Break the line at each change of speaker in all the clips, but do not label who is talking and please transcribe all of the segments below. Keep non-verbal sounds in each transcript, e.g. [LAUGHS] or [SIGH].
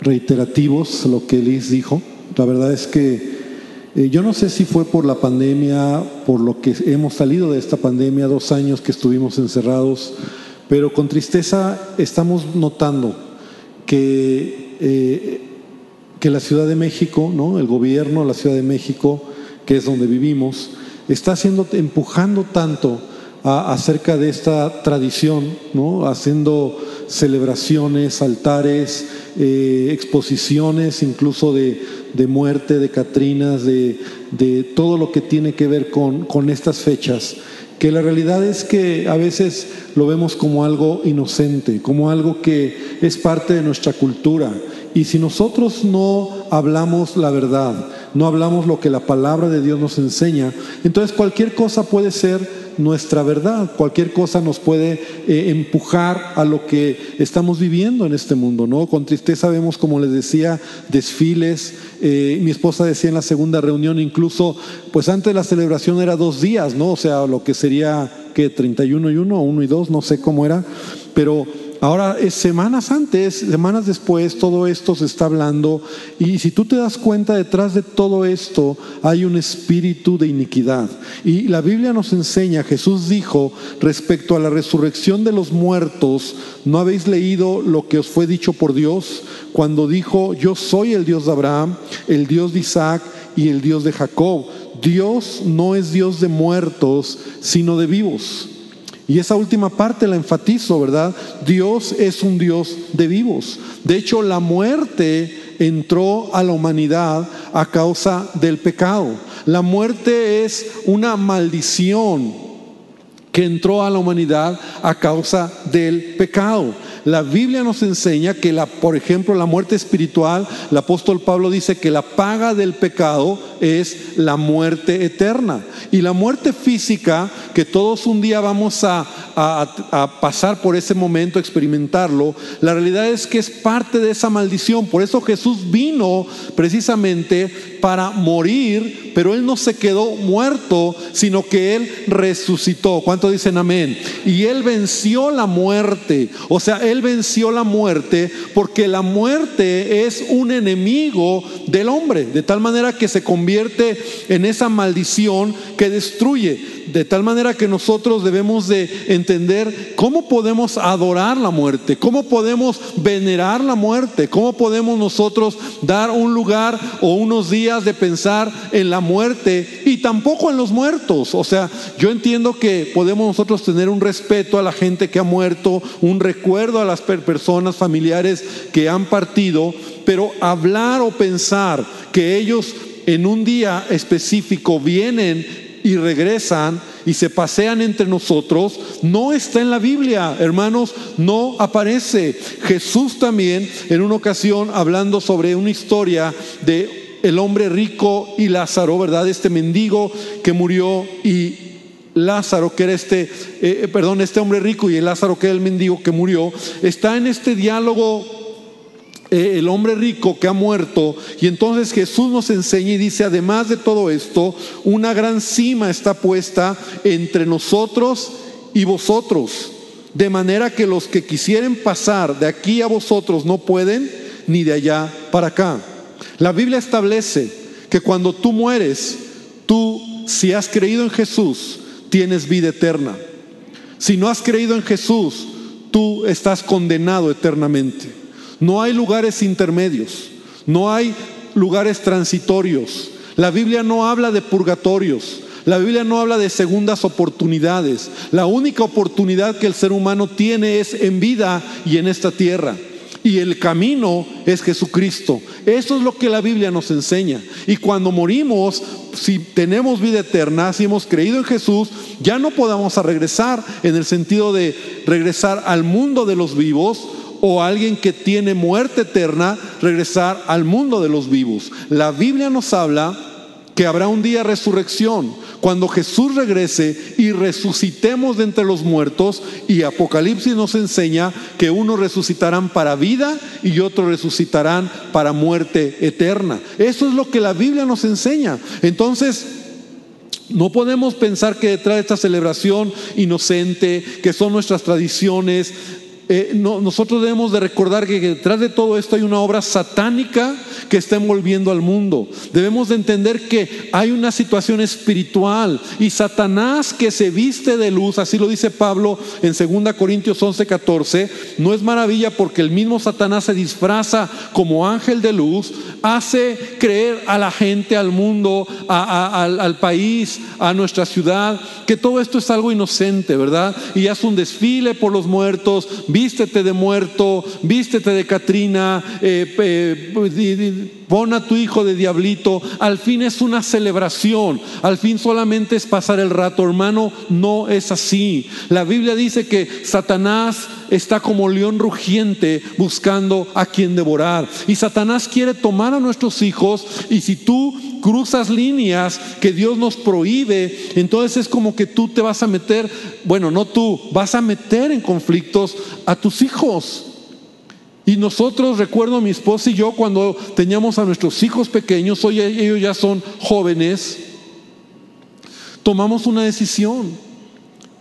reiterativos lo que Liz dijo. La verdad es que eh, yo no sé si fue por la pandemia, por lo que hemos salido de esta pandemia, dos años que estuvimos encerrados, pero con tristeza estamos notando que, eh, que la Ciudad de México, ¿no? el gobierno la Ciudad de México, que es donde vivimos, está haciendo, empujando tanto acerca de esta tradición, ¿no? haciendo celebraciones, altares, eh, exposiciones incluso de, de, muerte, de Catrinas, de, de, todo lo que tiene que ver con, con estas fechas que la realidad es que a veces lo vemos como algo inocente, como algo que es parte de nuestra cultura. Y si nosotros no hablamos la verdad, no hablamos lo que la palabra de Dios nos enseña, entonces cualquier cosa puede ser nuestra verdad. Cualquier cosa nos puede eh, empujar a lo que estamos viviendo en este mundo, ¿no? Con tristeza vemos, como les decía, desfiles. Eh, mi esposa decía en la segunda reunión, incluso, pues antes la celebración era dos días, ¿no? O sea, lo que sería, ¿qué? 31 y 1, 1 y 2, no sé cómo era, pero Ahora, es semanas antes, semanas después, todo esto se está hablando y si tú te das cuenta, detrás de todo esto hay un espíritu de iniquidad. Y la Biblia nos enseña, Jesús dijo respecto a la resurrección de los muertos, ¿no habéis leído lo que os fue dicho por Dios cuando dijo, yo soy el Dios de Abraham, el Dios de Isaac y el Dios de Jacob? Dios no es Dios de muertos, sino de vivos. Y esa última parte la enfatizo, ¿verdad? Dios es un Dios de vivos. De hecho, la muerte entró a la humanidad a causa del pecado. La muerte es una maldición que entró a la humanidad a causa del pecado. La Biblia nos enseña que, la, por ejemplo, la muerte espiritual, el apóstol Pablo dice que la paga del pecado es la muerte eterna. Y la muerte física, que todos un día vamos a, a, pasar por ese momento, experimentarlo, la realidad es que es parte de esa maldición. Por eso Jesús vino precisamente para morir, pero Él no se quedó muerto, sino que Él resucitó. ¿Cuánto dicen amén? Y Él venció la muerte. O sea, Él venció la muerte porque la muerte es un enemigo del hombre, de tal manera que se convierte en esa maldición que destruye de tal manera que nosotros debemos de entender cómo podemos adorar la muerte, cómo podemos venerar la muerte, cómo podemos nosotros dar un lugar o unos días de pensar en la muerte y tampoco en los muertos. O sea, yo entiendo que podemos nosotros tener un respeto a la gente que ha muerto, un recuerdo a las personas familiares que han partido, pero hablar o pensar que ellos en un día específico vienen y regresan y se pasean entre nosotros, no está en la Biblia, hermanos, no aparece. Jesús también en una ocasión hablando sobre una historia de el hombre rico y Lázaro, ¿verdad? Este mendigo que murió y Lázaro, que era este, eh, eh, perdón, este hombre rico y el Lázaro, que era el mendigo que murió, está en este diálogo eh, el hombre rico que ha muerto. Y entonces Jesús nos enseña y dice, además de todo esto, una gran cima está puesta entre nosotros y vosotros. De manera que los que quisieren pasar de aquí a vosotros no pueden, ni de allá para acá. La Biblia establece que cuando tú mueres, tú, si has creído en Jesús, tienes vida eterna. Si no has creído en Jesús, tú estás condenado eternamente. No hay lugares intermedios, no hay lugares transitorios. La Biblia no habla de purgatorios, la Biblia no habla de segundas oportunidades. La única oportunidad que el ser humano tiene es en vida y en esta tierra. Y el camino es Jesucristo. Eso es lo que la Biblia nos enseña. Y cuando morimos, si tenemos vida eterna, si hemos creído en Jesús, ya no podamos regresar en el sentido de regresar al mundo de los vivos, o alguien que tiene muerte eterna regresar al mundo de los vivos. La Biblia nos habla que habrá un día resurrección, cuando Jesús regrese y resucitemos de entre los muertos, y Apocalipsis nos enseña que unos resucitarán para vida y otros resucitarán para muerte eterna. Eso es lo que la Biblia nos enseña. Entonces, no podemos pensar que detrás de esta celebración inocente, que son nuestras tradiciones, eh, nosotros debemos de recordar que detrás de todo esto hay una obra satánica que está envolviendo al mundo. Debemos de entender que hay una situación espiritual y Satanás que se viste de luz, así lo dice Pablo en 2 Corintios 11, 14, no es maravilla porque el mismo Satanás se disfraza como ángel de luz, hace creer a la gente, al mundo, al, al país, a nuestra ciudad, que todo esto es algo inocente, ¿verdad? Y hace un desfile por los muertos, vístete de muerto, vístete de Catrina, eh, pon a tu hijo de diablito. Al fin es una celebración, al fin solamente es pasar el rato, hermano, no es así. La Biblia dice que Satanás está como león rugiente buscando a quien devorar. Y Satanás quiere tomar a nuestros hijos y si tú cruzas líneas que Dios nos prohíbe, entonces es como que tú te vas a meter, bueno, no tú, vas a meter en conflictos a tus hijos. Y nosotros, recuerdo a mi esposa y yo, cuando teníamos a nuestros hijos pequeños, hoy ellos ya son jóvenes, tomamos una decisión.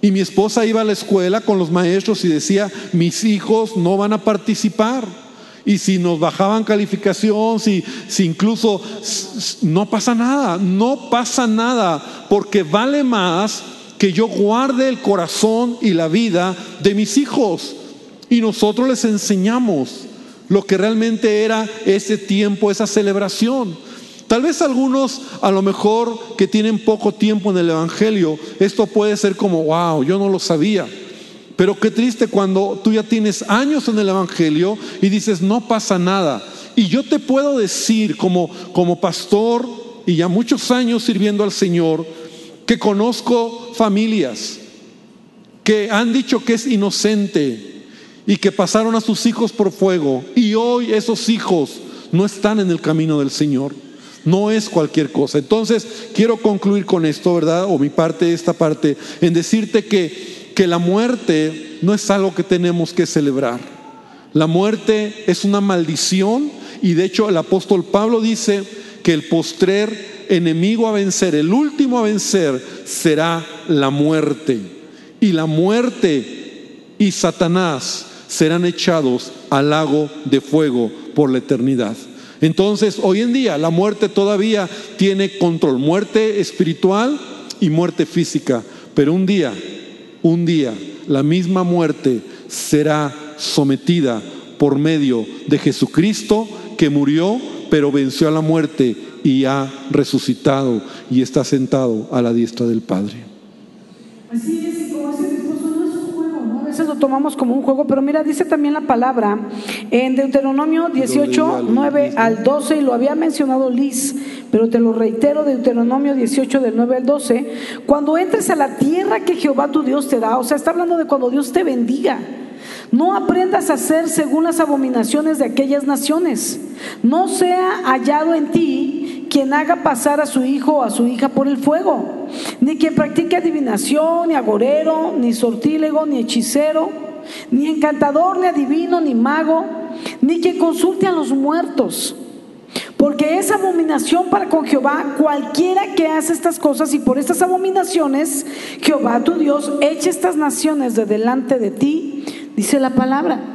Y mi esposa iba a la escuela con los maestros y decía, mis hijos no van a participar. Y si nos bajaban calificación, si, si incluso no pasa nada, no pasa nada, porque vale más que yo guarde el corazón y la vida de mis hijos. Y nosotros les enseñamos lo que realmente era ese tiempo, esa celebración. Tal vez algunos, a lo mejor que tienen poco tiempo en el Evangelio, esto puede ser como, wow, yo no lo sabía. Pero qué triste cuando tú ya tienes años en el Evangelio y dices, no pasa nada. Y yo te puedo decir como, como pastor y ya muchos años sirviendo al Señor, que conozco familias que han dicho que es inocente y que pasaron a sus hijos por fuego y hoy esos hijos no están en el camino del Señor. No es cualquier cosa. Entonces, quiero concluir con esto, ¿verdad? O mi parte, esta parte, en decirte que que la muerte no es algo que tenemos que celebrar. La muerte es una maldición y de hecho el apóstol Pablo dice que el postrer enemigo a vencer, el último a vencer será la muerte. Y la muerte y Satanás serán echados al lago de fuego por la eternidad. Entonces, hoy en día la muerte todavía tiene control, muerte espiritual y muerte física, pero un día un día la misma muerte será sometida por medio de Jesucristo que murió, pero venció a la muerte y ha resucitado y está sentado a la diestra del Padre.
Así lo tomamos como un juego, pero mira, dice también la palabra en Deuteronomio 18, 9 al 12, y lo había mencionado Liz pero te lo reitero, Deuteronomio 18 del 9 al 12, cuando entres a la tierra que Jehová tu Dios te da, o sea, está hablando de cuando Dios te bendiga. No aprendas a hacer según las abominaciones de aquellas naciones. No sea hallado en ti quien haga pasar a su hijo o a su hija por el fuego, ni quien practique adivinación, ni agorero, ni sortílego, ni hechicero, ni encantador, ni adivino, ni mago, ni quien consulte a los muertos porque es abominación para con Jehová cualquiera que hace estas cosas y por estas abominaciones Jehová tu Dios eche estas naciones de delante de ti, dice la palabra.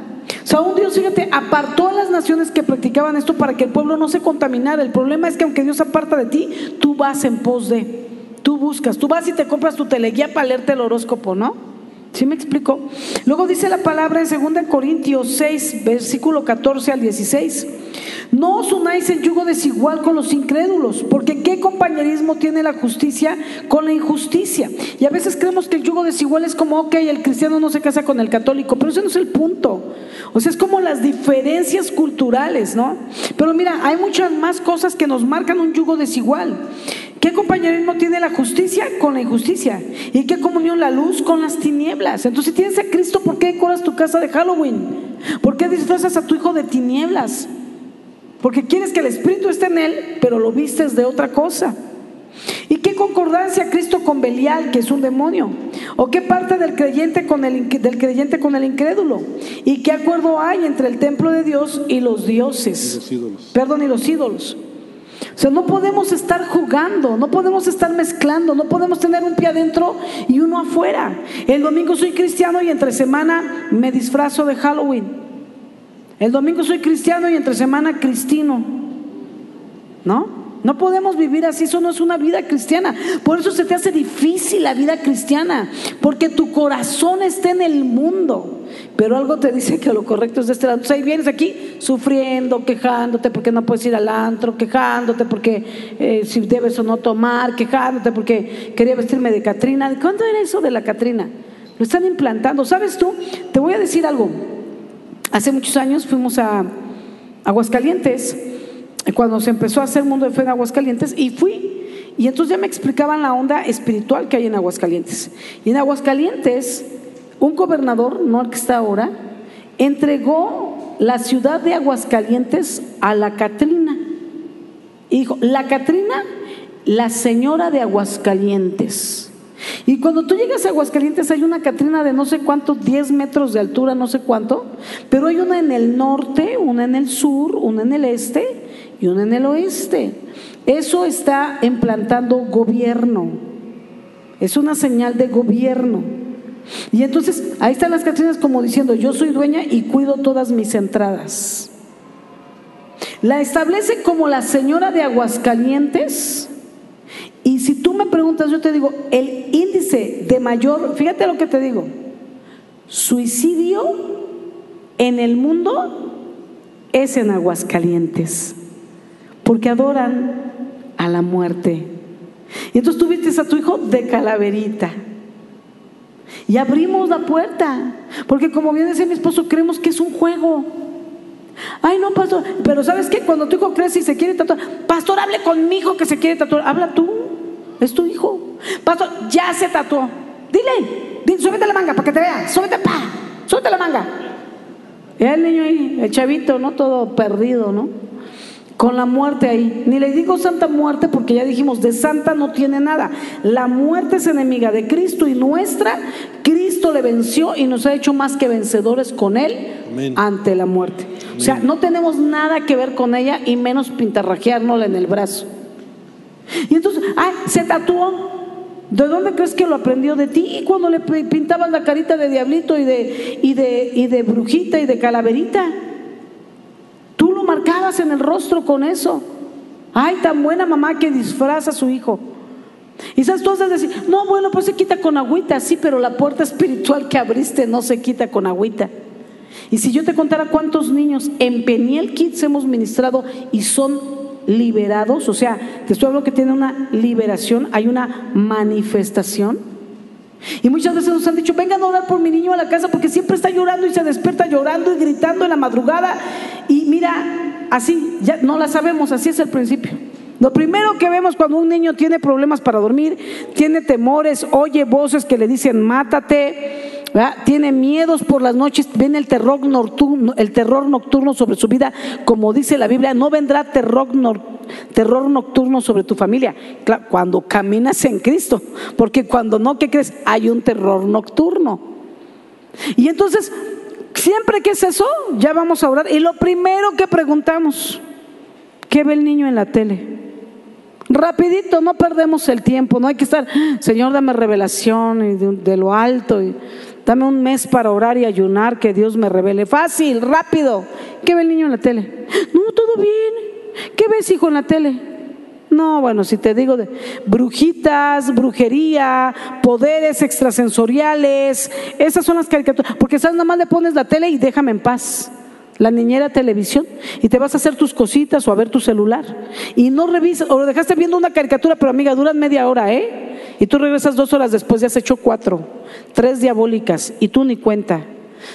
O Dios, fíjate, apartó a las naciones que practicaban esto para que el pueblo no se contaminara. El problema es que aunque Dios aparta de ti, tú vas en pos de, tú buscas, tú vas y te compras tu teleguía para leerte el horóscopo, ¿no? ¿Sí me explico? Luego dice la palabra en 2 Corintios 6, versículo 14 al 16. No os unáis en yugo desigual con los incrédulos, porque ¿qué compañerismo tiene la justicia con la injusticia? Y a veces creemos que el yugo desigual es como, ok, el cristiano no se casa con el católico, pero ese no es el punto. O sea, es como las diferencias culturales, ¿no? Pero mira, hay muchas más cosas que nos marcan un yugo desigual. ¿Qué compañerismo tiene la justicia con la injusticia? ¿Y qué comunión la luz con las tinieblas? Entonces, si tienes a Cristo, ¿por qué decoras tu casa de Halloween? ¿Por qué disfrazas a tu hijo de tinieblas? Porque quieres que el Espíritu esté en él, pero lo vistes de otra cosa. ¿Y qué concordancia Cristo con Belial, que es un demonio? ¿O qué parte del creyente con el, del creyente con el incrédulo? ¿Y qué acuerdo hay entre el templo de Dios y los dioses?
Y los ídolos.
Perdón, y los ídolos. O sea, no podemos estar jugando, no podemos estar mezclando, no podemos tener un pie adentro y uno afuera. El domingo soy cristiano y entre semana me disfrazo de Halloween. El domingo soy cristiano y entre semana cristino. ¿No? No podemos vivir así, eso no es una vida cristiana. Por eso se te hace difícil la vida cristiana, porque tu corazón está en el mundo. Pero algo te dice que lo correcto es de este lado. Entonces ahí vienes aquí sufriendo, quejándote porque no puedes ir al antro, quejándote porque eh, si debes o no tomar, quejándote porque quería vestirme de Catrina. ¿Cuándo era eso de la Catrina? Lo están implantando. ¿Sabes tú? Te voy a decir algo. Hace muchos años fuimos a Aguascalientes cuando se empezó a hacer Mundo de Fe en Aguascalientes y fui. Y entonces ya me explicaban la onda espiritual que hay en Aguascalientes. Y en Aguascalientes, un gobernador, no el que está ahora, entregó la ciudad de Aguascalientes a la Catrina. Y dijo, la Catrina, la señora de Aguascalientes. Y cuando tú llegas a Aguascalientes hay una Catrina de no sé cuánto, 10 metros de altura, no sé cuánto, pero hay una en el norte, una en el sur, una en el este y una en el oeste. Eso está implantando gobierno. Es una señal de gobierno. Y entonces ahí están las Catrinas como diciendo, yo soy dueña y cuido todas mis entradas. La establece como la señora de Aguascalientes. Y si tú me preguntas, yo te digo, el índice de mayor, fíjate lo que te digo, suicidio en el mundo es en Aguascalientes porque adoran a la muerte. Y entonces tú viste a tu hijo de calaverita. Y abrimos la puerta, porque como bien decía mi esposo, creemos que es un juego. Ay, no, pastor, pero ¿sabes qué? Cuando tu hijo crece y se quiere tatuar, pastor, hable con mi hijo que se quiere tatuar. Habla tú, es tu hijo. Pastor, ya se tatuó. Dile, dile súbete la manga para que te vea. Súbete, pa, súbete la manga. Y el niño ahí, el chavito, ¿no? Todo perdido, ¿no? Con la muerte ahí. Ni le digo santa muerte porque ya dijimos, de santa no tiene nada. La muerte es enemiga de Cristo y nuestra. Cristo le venció y nos ha hecho más que vencedores con él ante la muerte. O sea, no tenemos nada que ver con ella y menos pintarrajeárnosla en el brazo. Y entonces, ay, se tatuó. ¿De dónde crees que lo aprendió de ti? Cuando le pintabas la carita de diablito y de, y de, y de brujita y de calaverita marcabas en el rostro con eso. Ay, tan buena mamá que disfraza a su hijo. Y sabes, tú vas a decir, no, bueno, pues se quita con agüita, sí, pero la puerta [LAUGHS] espiritual que abriste no se quita con agüita. Y si yo te contara cuántos niños en Peniel Kids hemos ministrado y son liberados, o sea, te estoy hablando que tiene una liberación, hay una manifestación. Y muchas veces nos han dicho, vengan a orar por mi niño a la casa porque siempre está llorando y se despierta llorando y gritando en la madrugada. Y mira, así, ya no la sabemos, así es el principio. Lo primero que vemos cuando un niño tiene problemas para dormir, tiene temores, oye voces que le dicen mátate, tiene miedos por las noches, viene el terror nocturno, el terror nocturno sobre su vida, como dice la Biblia, no vendrá terror, terror nocturno sobre tu familia, cuando caminas en Cristo, porque cuando no, ¿qué crees? Hay un terror nocturno. Y entonces, siempre que es eso, ya vamos a orar. Y lo primero que preguntamos, ¿qué ve el niño en la tele? Rapidito, no perdemos el tiempo, no hay que estar, Señor, dame revelación de, lo alto, y dame un mes para orar y ayunar, que Dios me revele. Fácil, rápido. ¿Qué ve el niño en la tele? No, todo bien. ¿Qué ves, hijo, en la tele? No, bueno, si te digo de brujitas, brujería, poderes extrasensoriales, esas son las caricaturas, porque sabes, nada más le pones la tele y déjame en paz la niñera televisión y te vas a hacer tus cositas o a ver tu celular. Y no revisas, o lo dejaste viendo una caricatura, pero amiga, duran media hora, ¿eh? Y tú regresas dos horas después, ya has hecho cuatro, tres diabólicas y tú ni cuenta.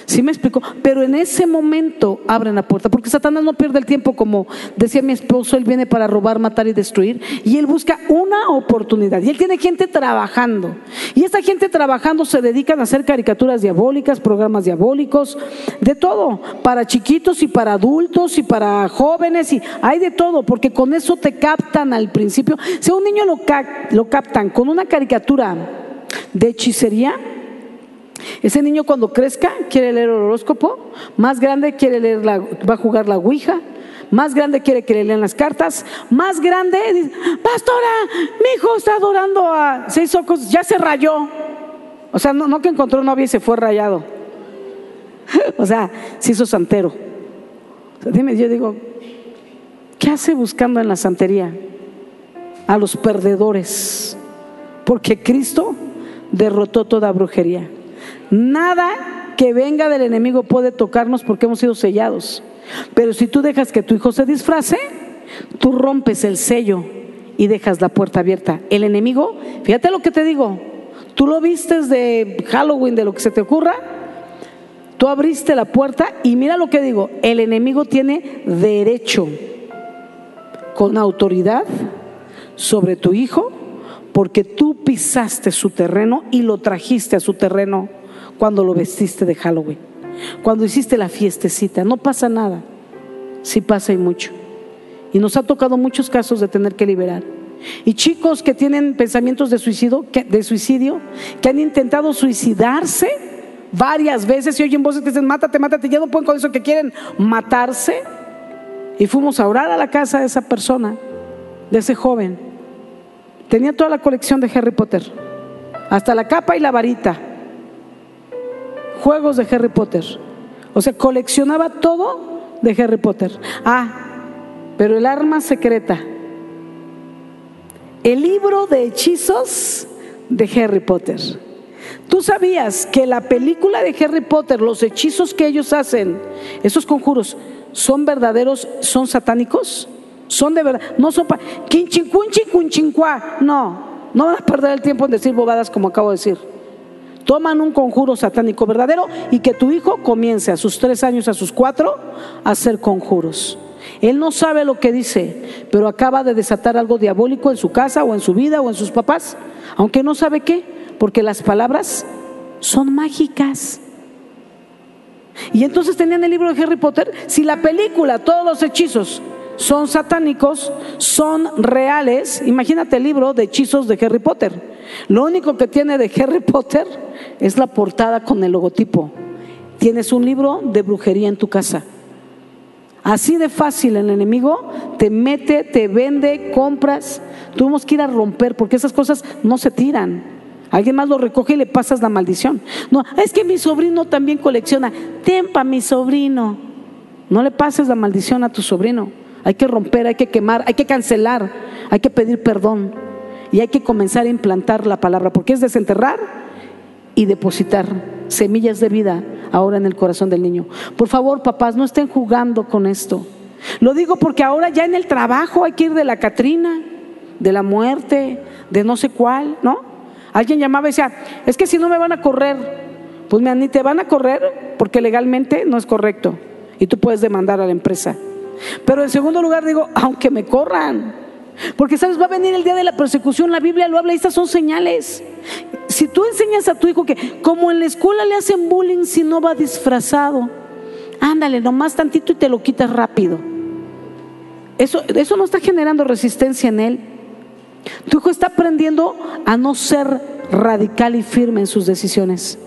¿Sí me explico? Pero en ese momento abren la puerta, porque Satanás no pierde el tiempo, como decía mi esposo, él viene para robar, matar y destruir, y él busca una oportunidad, y él tiene gente trabajando, y esta gente trabajando se dedican a hacer caricaturas diabólicas, programas diabólicos, de todo, para chiquitos y para adultos y para jóvenes, y hay de todo, porque con eso te captan al principio. Si a un niño lo, lo captan con una caricatura de hechicería, ese niño cuando crezca quiere leer el horóscopo, más grande quiere leer la, va a jugar la Ouija, más grande quiere que le lean las cartas, más grande, dice, pastora, mi hijo está adorando a seis ojos, ya se rayó. O sea, no, no que encontró novia y se fue rayado. [LAUGHS] o sea, se hizo santero. dime, yo digo, ¿qué hace buscando en la santería? A los perdedores. Porque Cristo derrotó toda brujería. Nada que venga del enemigo puede tocarnos porque hemos sido sellados. Pero si tú dejas que tu hijo se disfrace, tú rompes el sello y dejas la puerta abierta. El enemigo, fíjate lo que te digo, tú lo vistes de Halloween, de lo que se te ocurra, tú abriste la puerta y mira lo que digo, el enemigo tiene derecho con autoridad sobre tu hijo porque tú pisaste su terreno y lo trajiste a su terreno cuando lo vestiste de Halloween, cuando hiciste la fiestecita. No pasa nada, sí pasa y mucho. Y nos ha tocado muchos casos de tener que liberar. Y chicos que tienen pensamientos de suicidio, que, de suicidio, que han intentado suicidarse varias veces y oyen voces que dicen, mátate, mátate, ya no pueden con eso, que quieren matarse. Y fuimos a orar a la casa de esa persona, de ese joven. Tenía toda la colección de Harry Potter, hasta la capa y la varita juegos de Harry Potter. O sea, coleccionaba todo de Harry Potter. Ah, pero el arma secreta. El libro de hechizos de Harry Potter. ¿Tú sabías que la película de Harry Potter, los hechizos que ellos hacen, esos conjuros, son verdaderos, son satánicos? Son de verdad, no son para... No, no van a perder el tiempo en decir bobadas como acabo de decir toman un conjuro satánico verdadero y que tu hijo comience a sus tres años, a sus cuatro, a hacer conjuros. Él no sabe lo que dice, pero acaba de desatar algo diabólico en su casa o en su vida o en sus papás, aunque no sabe qué, porque las palabras son mágicas. Y entonces tenían el libro de Harry Potter, si la película, todos los hechizos son satánicos, son reales, imagínate el libro de hechizos de Harry Potter. Lo único que tiene de Harry Potter es la portada con el logotipo. Tienes un libro de brujería en tu casa. Así de fácil el enemigo te mete, te vende, compras. Tuvimos que ir a romper porque esas cosas no se tiran. Alguien más lo recoge y le pasas la maldición. No, es que mi sobrino también colecciona. Tempa, mi sobrino. No le pases la maldición a tu sobrino. Hay que romper, hay que quemar, hay que cancelar, hay que pedir perdón y hay que comenzar a implantar la palabra, porque es desenterrar y depositar semillas de vida ahora en el corazón del niño. Por favor, papás, no estén jugando con esto. Lo digo porque ahora ya en el trabajo hay que ir de la Catrina, de la muerte, de no sé cuál, ¿no? Alguien llamaba y decía, es que si no me van a correr, pues ni te van a correr porque legalmente no es correcto y tú puedes demandar a la empresa. Pero en segundo lugar digo, aunque me corran, porque sabes, va a venir el día de la persecución, la Biblia lo habla, estas son señales. Si tú enseñas a tu hijo que como en la escuela le hacen bullying si no va disfrazado, ándale, nomás tantito y te lo quitas rápido. Eso, eso no está generando resistencia en él. Tu hijo está aprendiendo a no ser radical y firme en sus decisiones.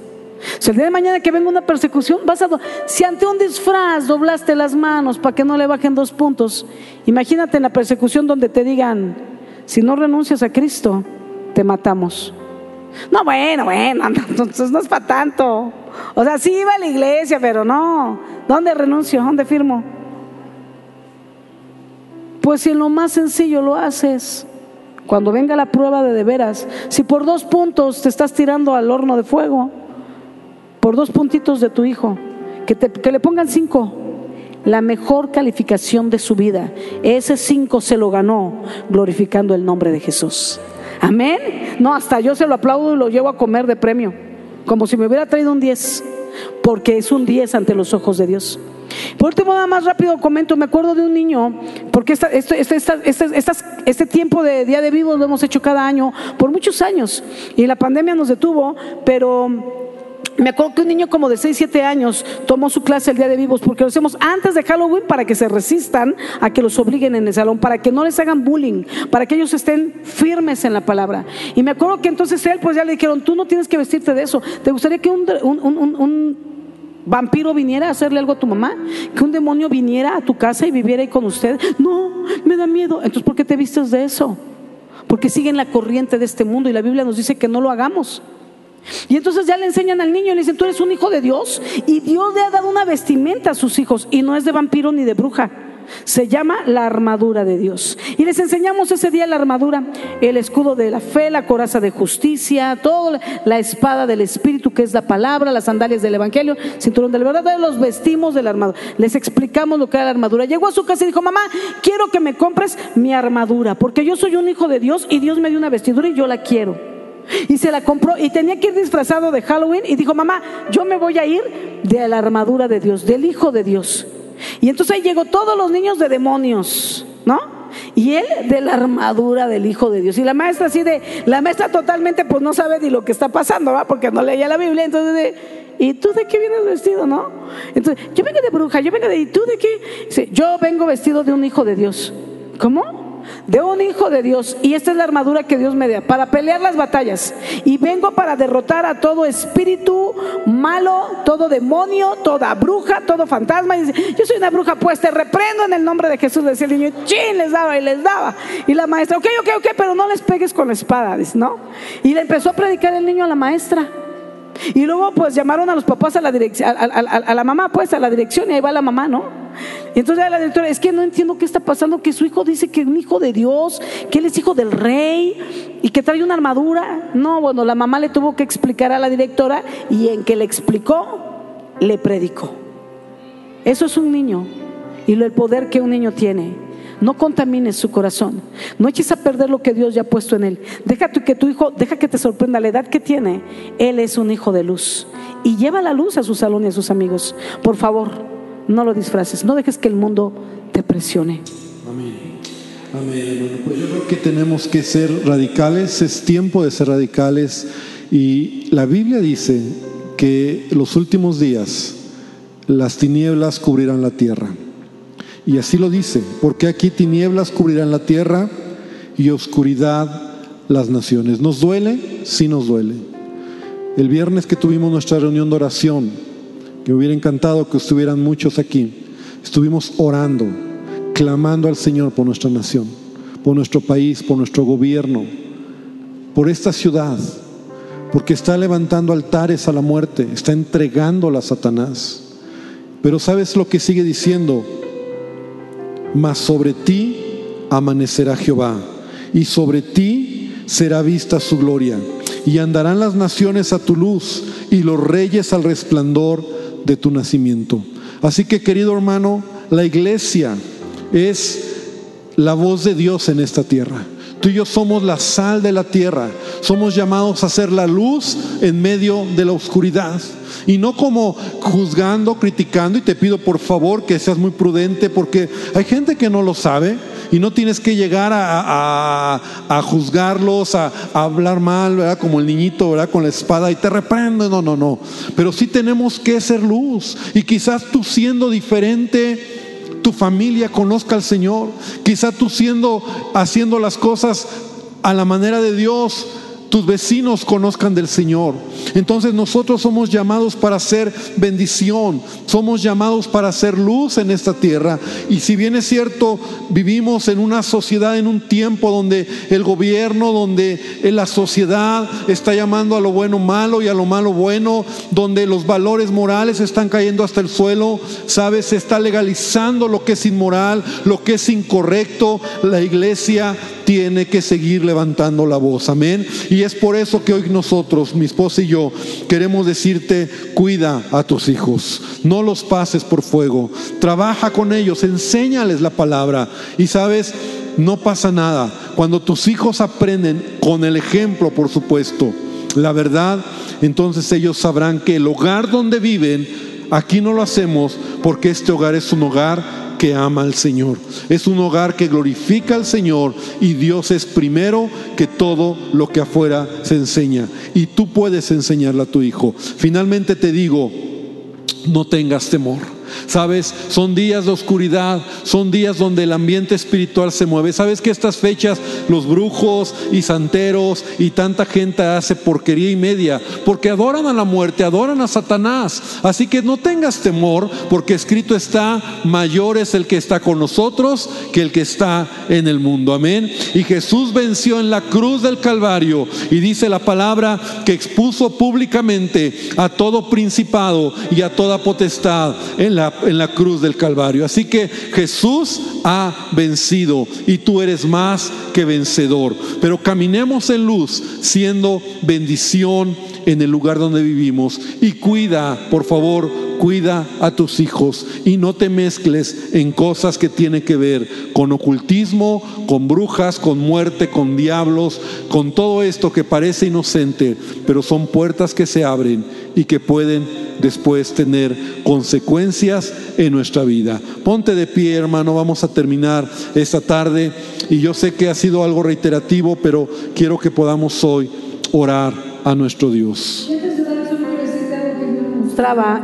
Si el día de mañana que venga una persecución, vas a. Si ante un disfraz doblaste las manos para que no le bajen dos puntos, imagínate en la persecución donde te digan: si no renuncias a Cristo, te matamos. No, bueno, bueno, [LAUGHS] entonces no es para tanto. O sea, sí iba a la iglesia, pero no. ¿Dónde renuncio? ¿Dónde firmo? Pues si en lo más sencillo lo haces, cuando venga la prueba de de veras, si por dos puntos te estás tirando al horno de fuego, por dos puntitos de tu hijo, que, que le pongan cinco, la mejor calificación de su vida. Ese cinco se lo ganó glorificando el nombre de Jesús. Amén. No, hasta yo se lo aplaudo y lo llevo a comer de premio, como si me hubiera traído un diez porque es un diez ante los ojos de Dios. Por último, nada más rápido comento, me acuerdo de un niño, porque este, este, este, tiempo de Día de Vivos lo hemos hecho cada año por muchos años y la pandemia nos detuvo, pero me acuerdo que un niño como de 6, 7 años tomó su clase el día de vivos porque lo hacemos antes de Halloween para que se resistan a que los obliguen en el salón, para que no les hagan bullying, para que ellos estén firmes en la palabra. Y me acuerdo que entonces él pues ya le dijeron, tú no tienes que vestirte de eso, te gustaría que un, un, vampiro viniera a hacerle algo a tu mamá? ¿Que un demonio viniera a tu casa y viviera ahí con usted? No, me da miedo. Entonces, ¿por qué te vistes de eso? Porque siguen la corriente de este mundo y la Biblia nos dice que no lo hagamos. Y entonces ya le enseñan al niño le dicen, tú eres un hijo de Dios y Dios le ha dado una vestimenta a sus hijos y no es de vampiro ni de bruja. Se llama la armadura de Dios. Y les enseñamos ese día la armadura, el escudo de la fe, la coraza de justicia, toda la espada del Espíritu, que es la palabra, las sandalias del Evangelio, cinturón de la verdad, los vestimos de la armadura. Les explicamos lo que era la armadura. Llegó a su casa y dijo, mamá, quiero que me compres mi armadura, porque yo soy un hijo de Dios y Dios me dio una vestidura y yo la quiero. Y se la compró y tenía que ir disfrazado de Halloween y dijo, mamá, yo me voy a ir de la armadura de Dios, del Hijo de Dios. Y entonces ahí llegó todos los niños de demonios, ¿no? Y él de la armadura del Hijo de Dios. Y la maestra así de, la maestra totalmente pues no sabe ni lo que está pasando, ¿va? Porque no leía la Biblia, entonces ¿y tú de qué vienes vestido, no? Entonces, yo vengo de bruja, yo vengo de, ¿y tú de qué? Dice, yo vengo vestido de un Hijo de Dios. ¿Cómo? De un hijo de Dios. Y esta es la armadura que Dios me da para pelear las batallas. Y vengo para derrotar a todo espíritu malo, todo demonio, toda bruja, todo fantasma. Y dice, yo soy una bruja, pues te reprendo en el nombre de Jesús. Decía el niño, chin, les daba y les daba. Y la maestra, ok, ok, ok, pero no les pegues con la espada, ¿no? Y le empezó a predicar el niño a la maestra. Y luego pues llamaron a los papás a la dirección, a, la mamá pues a la dirección y ahí va la mamá, ¿no? Entonces la directora, es que no entiendo qué está pasando, que su hijo dice que es un hijo de Dios, que él es hijo del rey y que trae una armadura. No, bueno, la mamá le tuvo que explicar a la directora y en que le explicó, le predicó. Eso es un niño y el poder que un niño tiene. No contamines su corazón. No eches a perder lo que Dios ya ha puesto en él. Deja que tu hijo, deja que te sorprenda la edad que tiene. Él es un hijo de luz. Y lleva la luz a su salón y a sus amigos. Por favor, no lo disfraces. No dejes que el mundo te presione.
Amén. Amén, Pues yo creo que tenemos que ser radicales. Es tiempo de ser radicales. Y la Biblia dice que los últimos días las tinieblas cubrirán la tierra. Y así lo dice, porque aquí tinieblas cubrirán la tierra y oscuridad las naciones. ¿Nos duele? Sí nos duele. El viernes que tuvimos nuestra reunión de oración, me hubiera encantado que estuvieran muchos aquí, estuvimos orando, clamando al Señor por nuestra nación, por nuestro país, por nuestro gobierno, por esta ciudad, porque está levantando altares a la muerte, está entregándola a Satanás. Pero ¿sabes lo que sigue diciendo? mas sobre ti amanecerá Jehová, y sobre ti será vista su gloria, y andarán las naciones a tu luz, y los reyes al resplandor de tu nacimiento. Así que querido hermano, la iglesia es la voz de Dios en esta tierra. Tú y yo somos la sal de la tierra. Somos llamados a ser la luz en medio de la oscuridad. Y no como juzgando, criticando. Y te pido por favor que seas muy prudente porque hay gente que no lo sabe. Y no tienes que llegar a, juzgarlos, a, a, hablar mal, ¿verdad? Como el niñito, ¿verdad? Con la espada y te reprendo. No, no, no. Pero sí tenemos que ser luz. Y quizás tú siendo diferente tu familia conozca al Señor. Quizá tú siendo, haciendo las cosas a la manera de Dios, tus vecinos conozcan del Señor. Entonces nosotros somos llamados para ser bendición, somos llamados para hacer luz en esta tierra. Y si bien es cierto, vivimos en una sociedad, en un tiempo donde el gobierno, donde la sociedad está llamando a lo bueno malo y a lo malo bueno, donde los valores morales están cayendo hasta el suelo, sabes, se está legalizando lo que es inmoral, lo que es incorrecto, la iglesia tiene que seguir levantando la voz. Amén. Y es por eso que hoy nosotros, mi esposa y yo, queremos decirte, cuida a tus hijos. No los pases por fuego. Trabaja con ellos, enséñales la palabra. Y sabes, no pasa nada. Cuando tus hijos aprenden con el ejemplo, por supuesto, la verdad, entonces ellos sabrán que el hogar donde viven, aquí no lo hacemos porque este hogar es un hogar que ama al Señor. Es un hogar que glorifica al Señor y Dios es primero que todo lo que afuera se enseña. Y tú puedes enseñarle a tu hijo. Finalmente te digo, no tengas temor. Sabes, son días de oscuridad, son días donde el ambiente espiritual se mueve. Sabes que estas fechas los brujos y santeros y tanta gente hace porquería y media porque adoran a la muerte, adoran a Satanás. Así que no tengas temor porque escrito está, mayor es el que está con nosotros que el que está en el mundo. Amén. Y Jesús venció en la cruz del Calvario y dice la palabra que expuso públicamente a todo principado y a toda potestad en la, en la cruz del Calvario. Así que Jesús ha vencido y tú eres más que vencedor. Pero caminemos en luz siendo bendición en el lugar donde vivimos y cuida, por favor, cuida a tus hijos y no te mezcles en cosas que tienen que ver con ocultismo, con brujas, con muerte, con diablos, con todo esto que parece inocente, pero son puertas que se abren y que pueden después tener consecuencias en nuestra vida. Ponte de pie, hermano, vamos a terminar esta tarde y yo sé que ha sido algo reiterativo, pero quiero que podamos hoy orar a nuestro Dios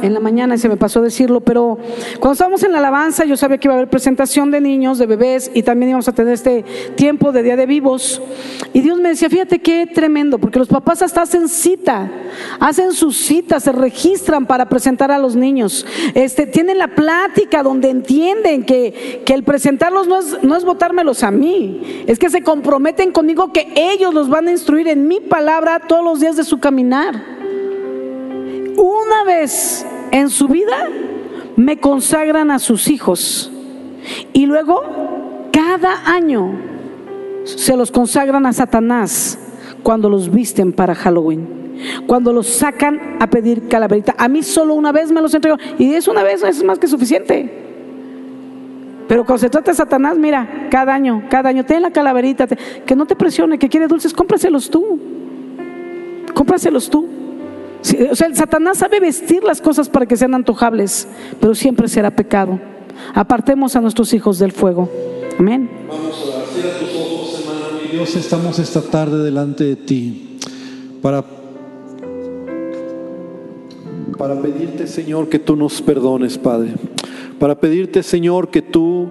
en la mañana y se me pasó decirlo, pero cuando estábamos en la alabanza yo sabía que iba a haber presentación de niños, de bebés y también íbamos a tener este tiempo de Día de Vivos. Y Dios me decía, fíjate qué tremendo, porque los papás hasta hacen cita, hacen sus citas, se registran para presentar a los niños. Este, tienen la plática donde entienden que, que el presentarlos no es, no es votármelos a mí, es que se comprometen conmigo que ellos los van a instruir en mi palabra todos los días de su caminar una vez en su vida me consagran a sus hijos y luego cada año se los consagran a Satanás cuando los visten para Halloween. Cuando los sacan a pedir calaverita. A mí solo una vez me los entregó. Y es una vez, es más que suficiente. Pero cuando se trata de Satanás, mira, cada año, cada año, ten la calaverita, que no te presione, que quiere dulces, cómpraselos tú. Cómpraselos tú o sea, el Satanás sabe vestir las cosas para que sean antojables, pero siempre será pecado. Apartemos a nuestros hijos del fuego. Amén.
Vamos a tus ojos, hermano. Mi Dios, estamos esta tarde delante de ti para, para pedirte, Señor, que tú nos perdones, Padre. Para pedirte, Señor, que tú,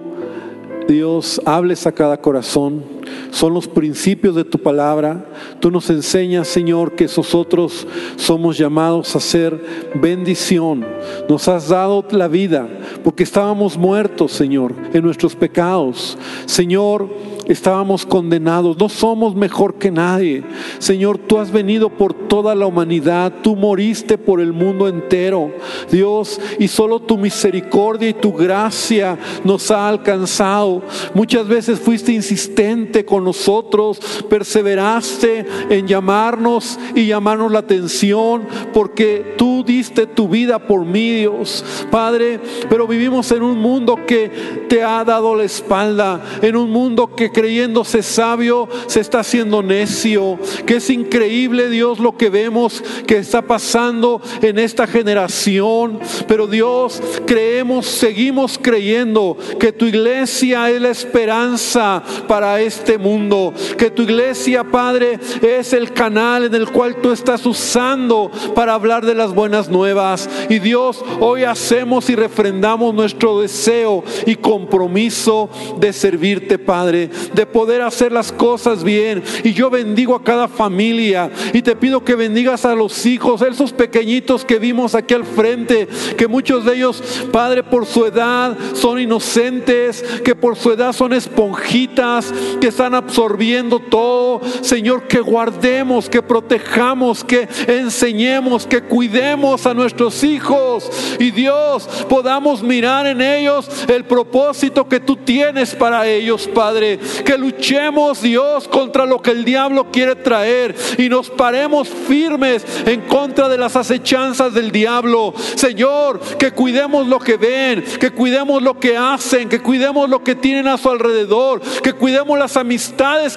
Dios, hables a cada corazón son los principios de tu palabra. Tú nos enseñas, Señor, que nosotros somos llamados a ser bendición. Nos has dado la vida porque estábamos muertos, Señor, en nuestros pecados. Señor, estábamos condenados, no somos mejor que nadie. Señor, tú has venido por toda la humanidad, tú moriste por el mundo entero, Dios, y solo tu misericordia y tu gracia nos ha alcanzado. Muchas veces fuiste insistente con nosotros, perseveraste en llamarnos y llamarnos la atención, porque tú diste tu vida por mí, Dios, Padre, pero vivimos en un mundo que te ha dado la espalda, en un mundo que creyéndose sabio se está haciendo necio, que es increíble Dios lo que vemos que está pasando en esta generación, pero Dios creemos, seguimos creyendo que tu iglesia es la esperanza para este mundo, que tu iglesia, Padre, es el canal en el cual tú estás usando para hablar de las buenas nuevas. Y Dios, hoy hacemos y refrendamos nuestro deseo y compromiso de servirte, Padre, de poder hacer las cosas bien. Y yo bendigo a cada familia y te pido que bendigas a los hijos, esos pequeñitos que vimos aquí al frente, que muchos de ellos, Padre, por su edad son inocentes, que por su edad son esponjitas, que están absorbiendo todo. Señor, que guardemos, que protejamos, que enseñemos, que cuidemos a nuestros hijos. Y Dios, podamos mirar en ellos el propósito que tú tienes para ellos, Padre que luchemos, Dios, contra lo que el diablo quiere traer y nos paremos firmes en contra de las acechanzas del diablo. Señor, que cuidemos lo que ven, que cuidemos lo que hacen, que cuidemos lo que tienen a su alrededor, que cuidemos las amistades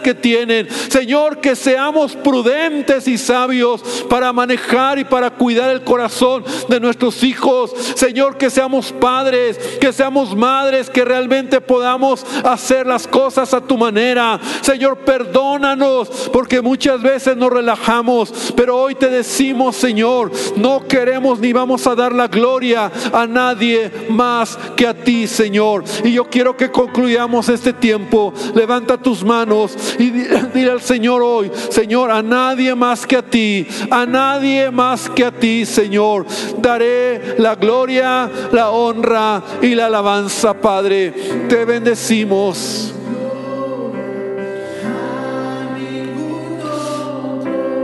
que tienen. Señor, que seamos prudentes y sabios para manejar y para cuidar el corazón de nuestros hijos. Señor, que seamos padres, que seamos madres, que realmente podamos hacer las cosas a tu manera. Señor, perdónanos porque muchas veces nos relajamos, pero hoy te decimos, Señor, no queremos ni vamos a dar la gloria a nadie más que a ti, Señor. Y yo quiero que concluyamos este tiempo. Levanta tus manos y [LAUGHS] dile al Señor hoy, Señor, a nadie más que a ti, a nadie más que a ti, Señor. Daré la gloria, la honra y la alabanza, Padre. Te bendecimos.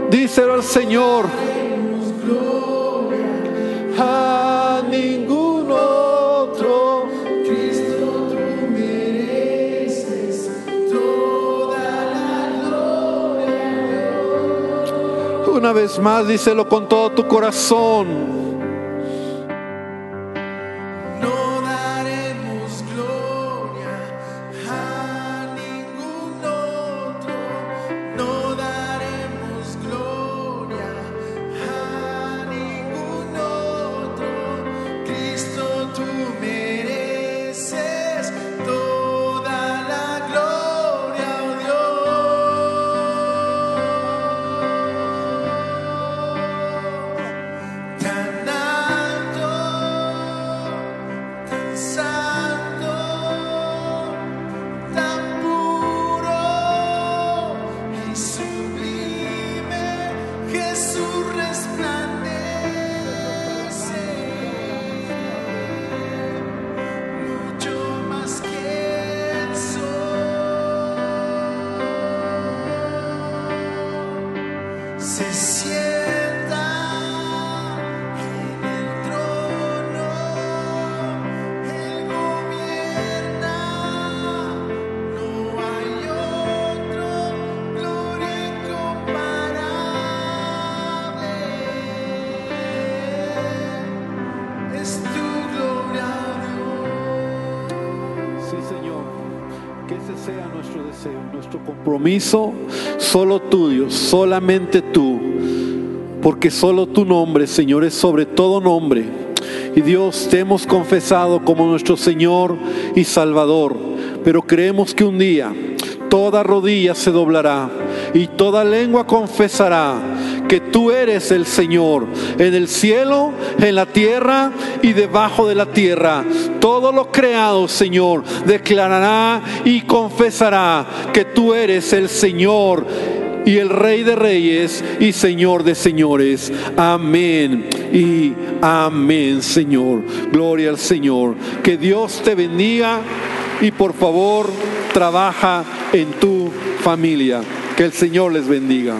Díselo al Señor. Una vez más, díselo con todo tu corazón. Compromiso solo tuyo, solamente tú, porque solo tu nombre, Señor, es sobre todo nombre. Y Dios, te hemos confesado como nuestro Señor y Salvador, pero creemos que un día toda rodilla se doblará y toda lengua confesará que tú eres el Señor en el cielo, en la tierra y debajo de la tierra. Todo lo creado, Señor, declarará y confesará que tú eres el Señor y el Rey de Reyes y Señor de Señores. Amén y amén, Señor. Gloria al Señor. Que Dios te bendiga y por favor trabaja en tu familia. Que el Señor les bendiga.